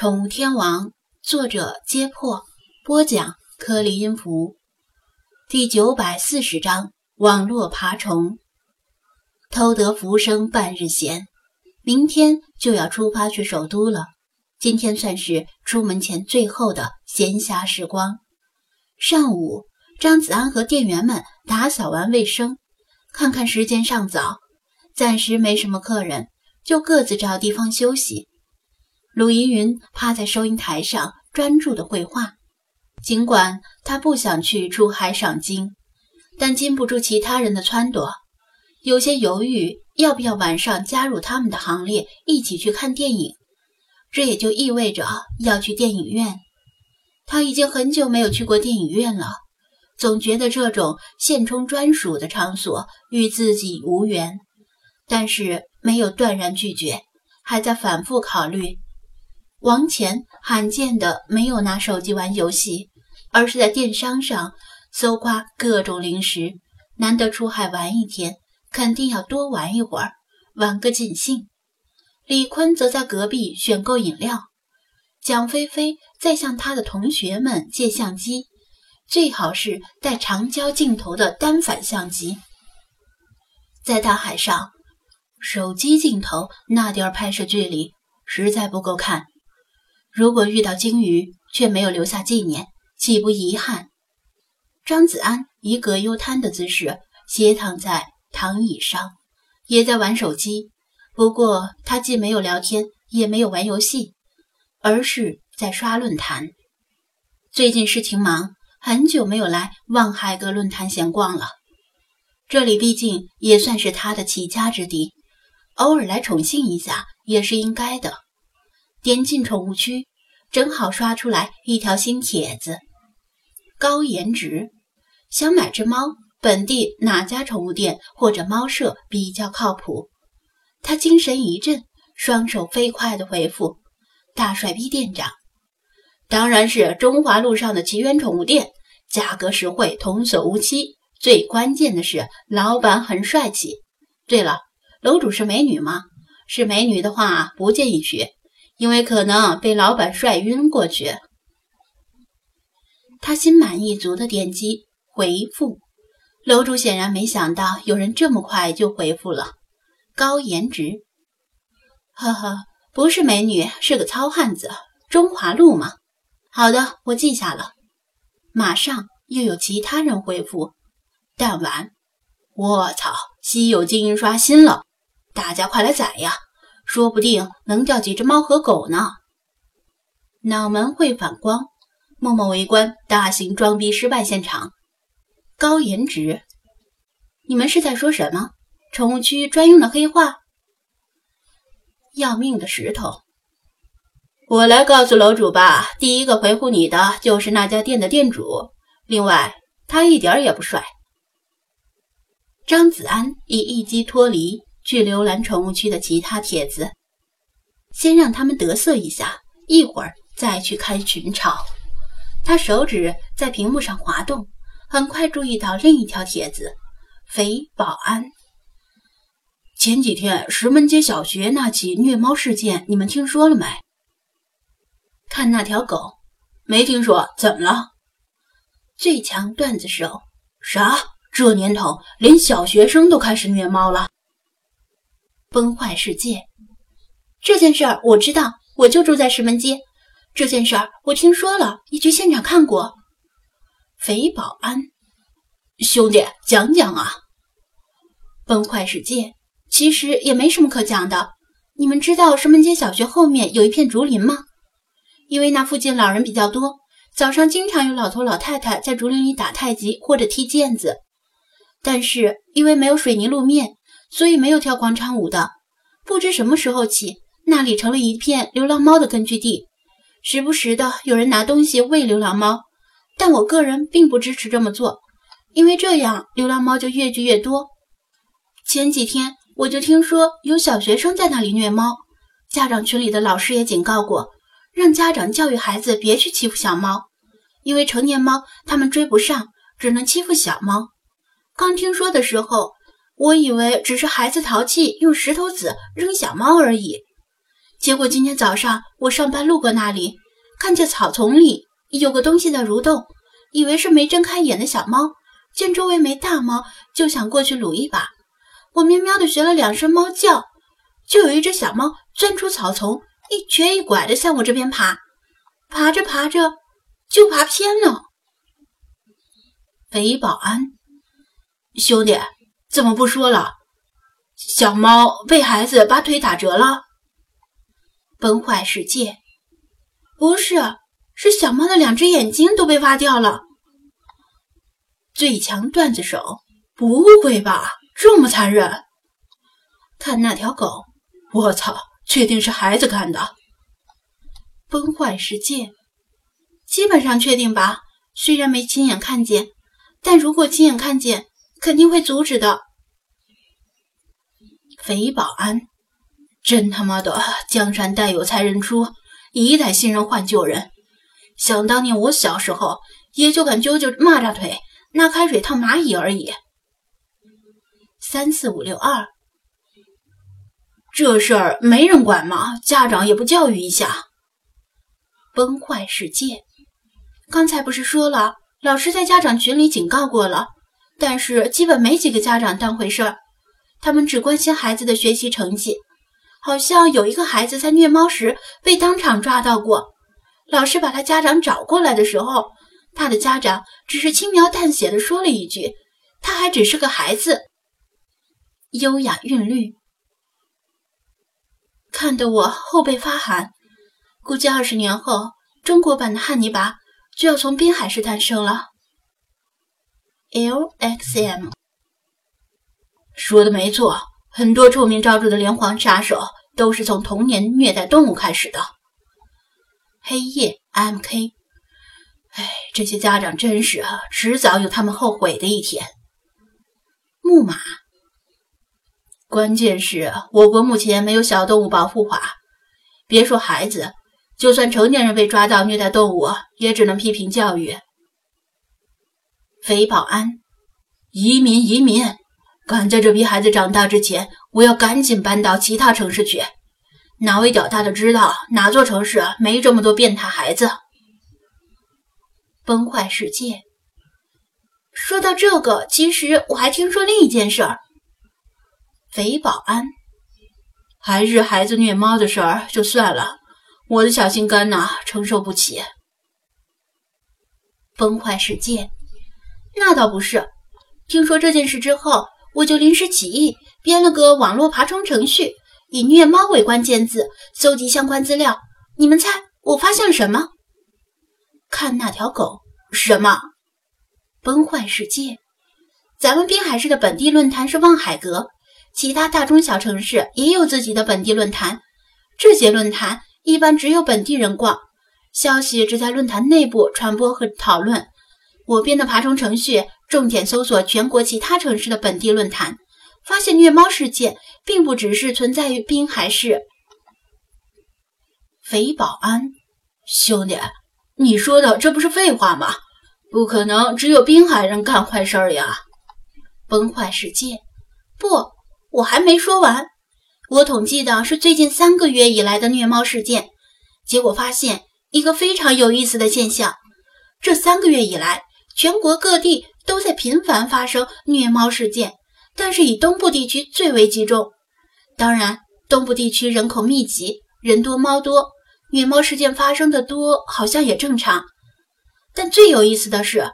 宠物天王，作者：揭破，播讲：颗粒音符，第九百四十章：网络爬虫。偷得浮生半日闲，明天就要出发去首都了。今天算是出门前最后的闲暇时光。上午，张子安和店员们打扫完卫生，看看时间尚早，暂时没什么客人，就各自找地方休息。鲁依云趴在收银台上专注的绘画，尽管他不想去出海赏金，但禁不住其他人的撺掇，有些犹豫要不要晚上加入他们的行列，一起去看电影。这也就意味着要去电影院。他已经很久没有去过电影院了，总觉得这种现充专属的场所与自己无缘，但是没有断然拒绝，还在反复考虑。王乾罕见的没有拿手机玩游戏，而是在电商上搜刮各种零食。难得出海玩一天，肯定要多玩一会儿，玩个尽兴。李坤则在隔壁选购饮料。蒋菲菲在向他的同学们借相机，最好是带长焦镜头的单反相机。在大海上，手机镜头那点拍摄距离实在不够看。如果遇到鲸鱼却没有留下纪念，岂不遗憾？张子安以葛优瘫的姿势斜躺在躺椅上，也在玩手机。不过他既没有聊天，也没有玩游戏，而是在刷论坛。最近事情忙，很久没有来望海阁论坛闲逛了。这里毕竟也算是他的起家之地，偶尔来宠幸一下也是应该的。点进宠物区。正好刷出来一条新帖子，高颜值，想买只猫，本地哪家宠物店或者猫舍比较靠谱？他精神一振，双手飞快地回复：“大帅逼店长，当然是中华路上的奇缘宠物店，价格实惠，童叟无欺，最关键的是老板很帅气。对了，楼主是美女吗？是美女的话，不建议学。”因为可能被老板帅晕过去，他心满意足的点击回复。楼主显然没想到有人这么快就回复了，高颜值，呵呵，不是美女，是个糙汉子。中华路嘛，好的，我记下了。马上又有其他人回复，弹丸，我操，稀有金印刷新了，大家快来宰呀！说不定能钓几只猫和狗呢。脑门会反光，默默围观大型装逼失败现场。高颜值，你们是在说什么？宠物区专用的黑话？要命的石头！我来告诉楼主吧，第一个回复你的就是那家店的店主。另外，他一点也不帅。张子安已一击脱离。去浏览宠物区的其他帖子，先让他们得瑟一下，一会儿再去开群吵。他手指在屏幕上滑动，很快注意到另一条帖子：肥保安。前几天石门街小学那起虐猫事件，你们听说了没？看那条狗，没听说，怎么了？最强段子手，啥？这年头连小学生都开始虐猫了？崩坏世界这件事儿我知道，我就住在石门街。这件事儿我听说了，也去现场看过。肥保安兄弟，讲讲啊！崩坏世界其实也没什么可讲的。你们知道石门街小学后面有一片竹林吗？因为那附近老人比较多，早上经常有老头老太太在竹林里打太极或者踢毽子。但是因为没有水泥路面。所以没有跳广场舞的。不知什么时候起，那里成了一片流浪猫的根据地，时不时的有人拿东西喂流浪猫。但我个人并不支持这么做，因为这样流浪猫就越聚越多。前几天我就听说有小学生在那里虐猫，家长群里的老师也警告过，让家长教育孩子别去欺负小猫，因为成年猫他们追不上，只能欺负小猫。刚听说的时候。我以为只是孩子淘气，用石头子扔小猫而已。结果今天早上我上班路过那里，看见草丛里有个东西在蠕动，以为是没睁开眼的小猫，见周围没大猫，就想过去撸一把。我喵喵的学了两声猫叫，就有一只小猫钻出草丛，一瘸一拐的向我这边爬，爬着爬着就爬偏了。肥保安，兄弟，怎么不说了？小猫被孩子把腿打折了。崩坏世界，不是，是小猫的两只眼睛都被挖掉了。最强段子手，不会吧？这么残忍！看那条狗，我操，确定是孩子干的。崩坏世界，基本上确定吧。虽然没亲眼看见，但如果亲眼看见，肯定会阻止的。肥保安，真他妈的江山代有才人出，一代新人换旧人。想当年我小时候，也就敢揪揪蚂蚱腿，拿开水烫蚂蚁而已。三四五六二，这事儿没人管吗？家长也不教育一下。崩坏世界，刚才不是说了，老师在家长群里警告过了，但是基本没几个家长当回事儿，他们只关心孩子的学习成绩。好像有一个孩子在虐猫时被当场抓到过，老师把他家长找过来的时候，他的家长只是轻描淡写的说了一句：“他还只是个孩子。”优雅韵律，看得我后背发寒。估计二十年后，中国版的汉尼拔就要从滨海市诞生了。LXM 说的没错，很多臭名昭著的连环杀手都是从童年虐待动物开始的。黑夜 MK，哎，这些家长真是啊迟早有他们后悔的一天。木马。关键是我国目前没有小动物保护法，别说孩子，就算成年人被抓到虐待动物，也只能批评教育。肥保安，移民移民，赶在这批孩子长大之前，我要赶紧搬到其他城市去。哪位屌大的知道哪座城市没这么多变态孩子？崩坏世界。说到这个，其实我还听说另一件事儿。肥保安，还是孩子虐猫的事儿就算了，我的小心肝呐承受不起。崩坏世界，那倒不是。听说这件事之后，我就临时起意编了个网络爬虫程序，以虐猫为关键字搜集相关资料。你们猜我发现了什么？看那条狗，什么？崩坏世界，咱们滨海市的本地论坛是望海阁。其他大中小城市也有自己的本地论坛，这些论坛一般只有本地人逛，消息只在论坛内部传播和讨论。我编的爬虫程序重点搜索全国其他城市的本地论坛，发现虐猫事件并不只是存在于滨海市。肥保安，兄弟，你说的这不是废话吗？不可能只有滨海人干坏事儿呀！崩坏世界，不。我还没说完，我统计的是最近三个月以来的虐猫事件，结果发现一个非常有意思的现象：这三个月以来，全国各地都在频繁发生虐猫事件，但是以东部地区最为集中。当然，东部地区人口密集，人多猫多，虐猫事件发生的多，好像也正常。但最有意思的是，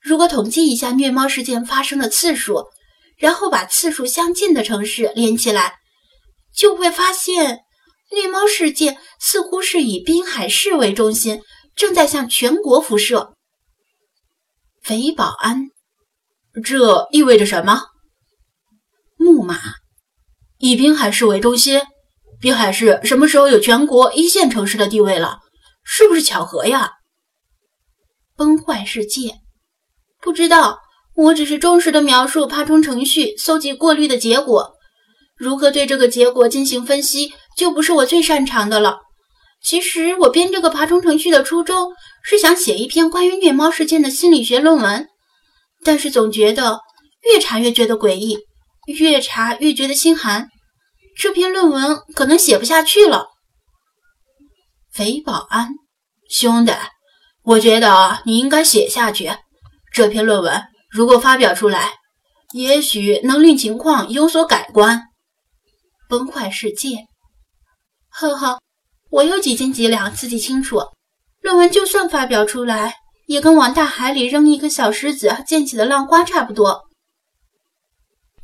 如果统计一下虐猫事件发生的次数。然后把次数相近的城市连起来，就会发现虐猫事件似乎是以滨海市为中心，正在向全国辐射。肥保安，这意味着什么？木马，以滨海市为中心，滨海市什么时候有全国一线城市的地位了？是不是巧合呀？崩坏世界，不知道。我只是忠实的描述爬虫程序搜集过滤的结果，如何对这个结果进行分析，就不是我最擅长的了。其实我编这个爬虫程序的初衷是想写一篇关于虐猫事件的心理学论文，但是总觉得越查越觉得诡异，越查越觉得心寒，这篇论文可能写不下去了。肥保安，兄弟，我觉得你应该写下去。这篇论文如果发表出来，也许能令情况有所改观。崩坏世界，呵呵，我有几斤几两自己清楚。论文就算发表出来，也跟往大海里扔一个小石子溅起的浪花差不多。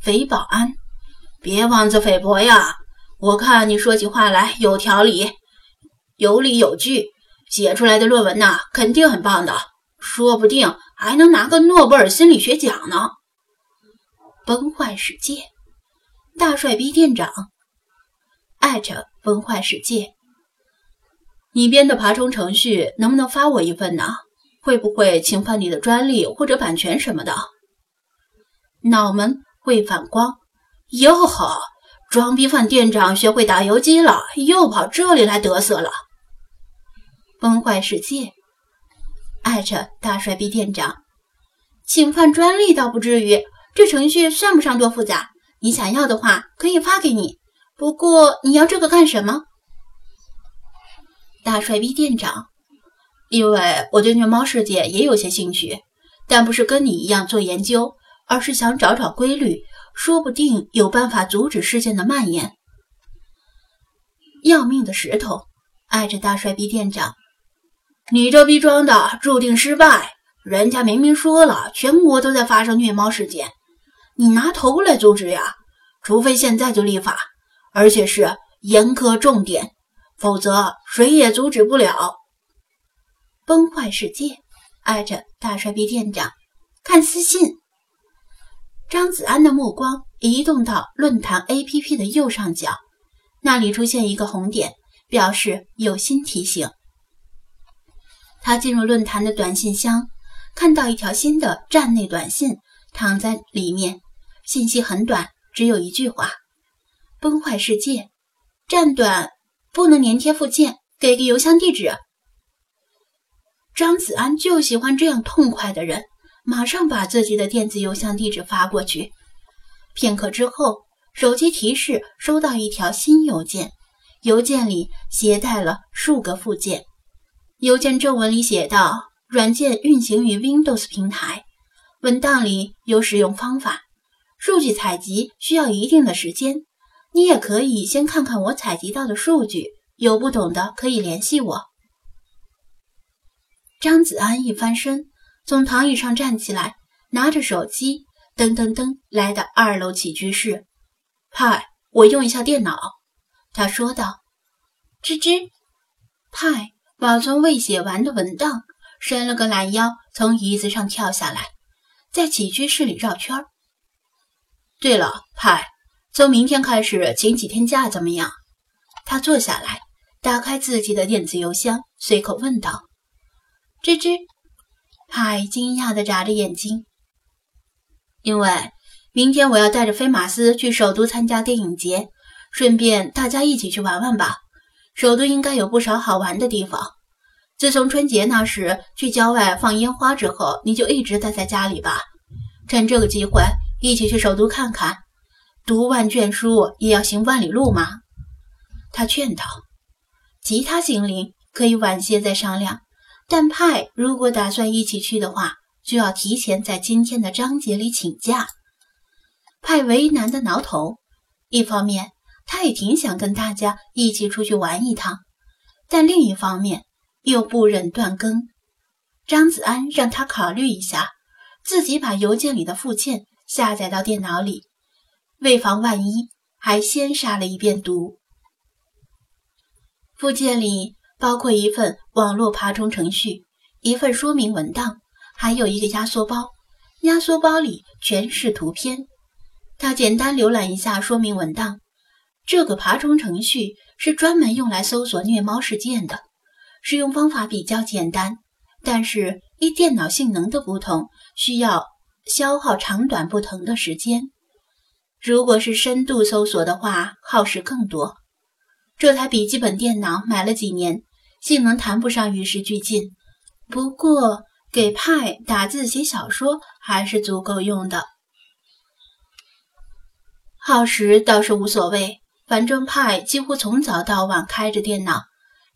肥保安，别妄自菲薄呀！我看你说起话来有条理，有理有据，写出来的论文呐，肯定很棒的，说不定还能拿个诺贝尔心理学奖呢。崩坏世界，大帅逼店长，艾特崩坏世界。你编的爬虫程序能不能发我一份呢？会不会侵犯你的专利或者版权什么的？脑门会反光，哟呵，装逼犯店长学会打游击了，又跑这里来得瑟了。崩坏世界，艾特大帅逼店长，侵犯专利倒不至于，这程序算不上多复杂。你想要的话，可以发给你。不过你要这个干什么？大帅逼店长，因为我对虐猫世界也有些兴趣，但不是跟你一样做研究，而是想找找规律，说不定有办法阻止事件的蔓延。要命的石头，爱着大帅逼店长，你这逼装的注定失败。人家明明说了，全国都在发生虐猫事件，你拿头来阻止呀？除非现在就立法，而且是严苛重点。否则，谁也阻止不了崩坏世界。艾着大帅逼店长看私信，张子安的目光移动到论坛 APP 的右上角，那里出现一个红点，表示有新提醒。他进入论坛的短信箱，看到一条新的站内短信躺在里面，信息很短，只有一句话：“崩坏世界，站短。”不能粘贴附件，给个邮箱地址。张子安就喜欢这样痛快的人，马上把自己的电子邮箱地址发过去。片刻之后，手机提示收到一条新邮件，邮件里携带了数个附件。邮件正文里写道：“软件运行于 Windows 平台，文档里有使用方法，数据采集需要一定的时间。”你也可以先看看我采集到的数据，有不懂的可以联系我。张子安一翻身，从躺椅上站起来，拿着手机，噔噔噔来到二楼起居室。派，我用一下电脑。他说道。吱吱，派保存未写完的文档，伸了个懒腰，从椅子上跳下来，在起居室里绕圈儿。对了，派。从明天开始，请几天假怎么样？他坐下来，打开自己的电子邮箱，随口问道：“吱吱。”派惊讶地眨着眼睛，因为明天我要带着飞马斯去首都参加电影节，顺便大家一起去玩玩吧。首都应该有不少好玩的地方。自从春节那时去郊外放烟花之后，你就一直待在家里吧。趁这个机会，一起去首都看看。读万卷书也要行万里路吗？他劝道。其他精灵可以晚些再商量，但派如果打算一起去的话，就要提前在今天的章节里请假。派为难的挠头，一方面他也挺想跟大家一起出去玩一趟，但另一方面又不忍断更。张子安让他考虑一下，自己把邮件里的附件下载到电脑里。为防万一，还先杀了一遍毒。附件里包括一份网络爬虫程序，一份说明文档，还有一个压缩包。压缩包里全是图片。他简单浏览一下说明文档。这个爬虫程序是专门用来搜索虐猫事件的，使用方法比较简单，但是依电脑性能的不同，需要消耗长短不同的时间。如果是深度搜索的话，耗时更多。这台笔记本电脑买了几年，性能谈不上与时俱进，不过给派打字写小说还是足够用的。耗时倒是无所谓，反正派几乎从早到晚开着电脑，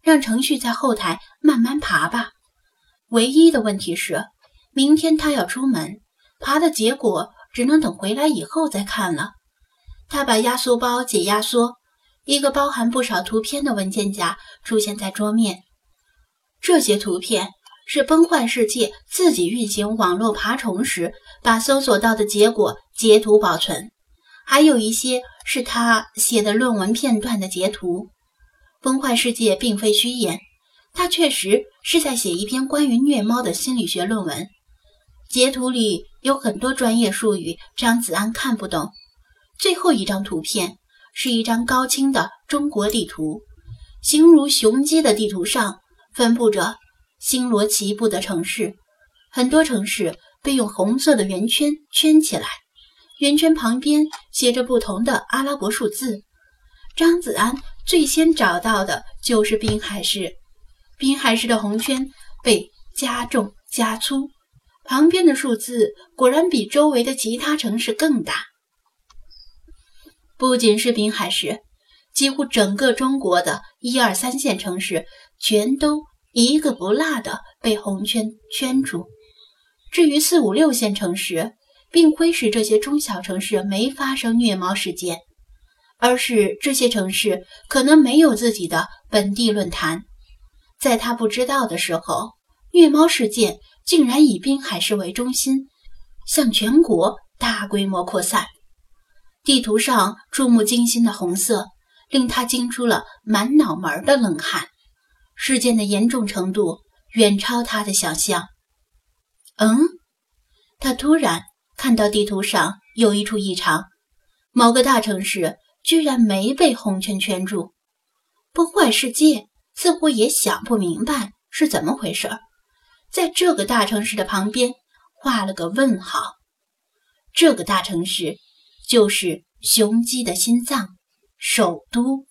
让程序在后台慢慢爬吧。唯一的问题是，明天他要出门，爬的结果只能等回来以后再看了。他把压缩包解压缩，一个包含不少图片的文件夹出现在桌面。这些图片是崩坏世界自己运行网络爬虫时把搜索到的结果截图保存，还有一些是他写的论文片段的截图。崩坏世界并非虚言。他确实是在写一篇关于虐猫的心理学论文。截图里有很多专业术语，张子安看不懂。最后一张图片是一张高清的中国地图，形如雄鸡的地图上分布着星罗棋布的城市，很多城市被用红色的圆圈圈起来，圆圈旁边写着不同的阿拉伯数字。张子安最先找到的就是滨海市。滨海市的红圈被加重加粗，旁边的数字果然比周围的其他城市更大。不仅是滨海市，几乎整个中国的一二三线城市全都一个不落的被红圈圈住。至于四五六线城市，并非是这些中小城市没发生虐猫事件，而是这些城市可能没有自己的本地论坛。在他不知道的时候，虐猫事件竟然以滨海市为中心，向全国大规模扩散。地图上触目惊心的红色，令他惊出了满脑门的冷汗。事件的严重程度远超他的想象。嗯，他突然看到地图上有一处异常，某个大城市居然没被红圈圈住。崩坏世界。似乎也想不明白是怎么回事，在这个大城市的旁边画了个问号。这个大城市就是雄鸡的心脏——首都。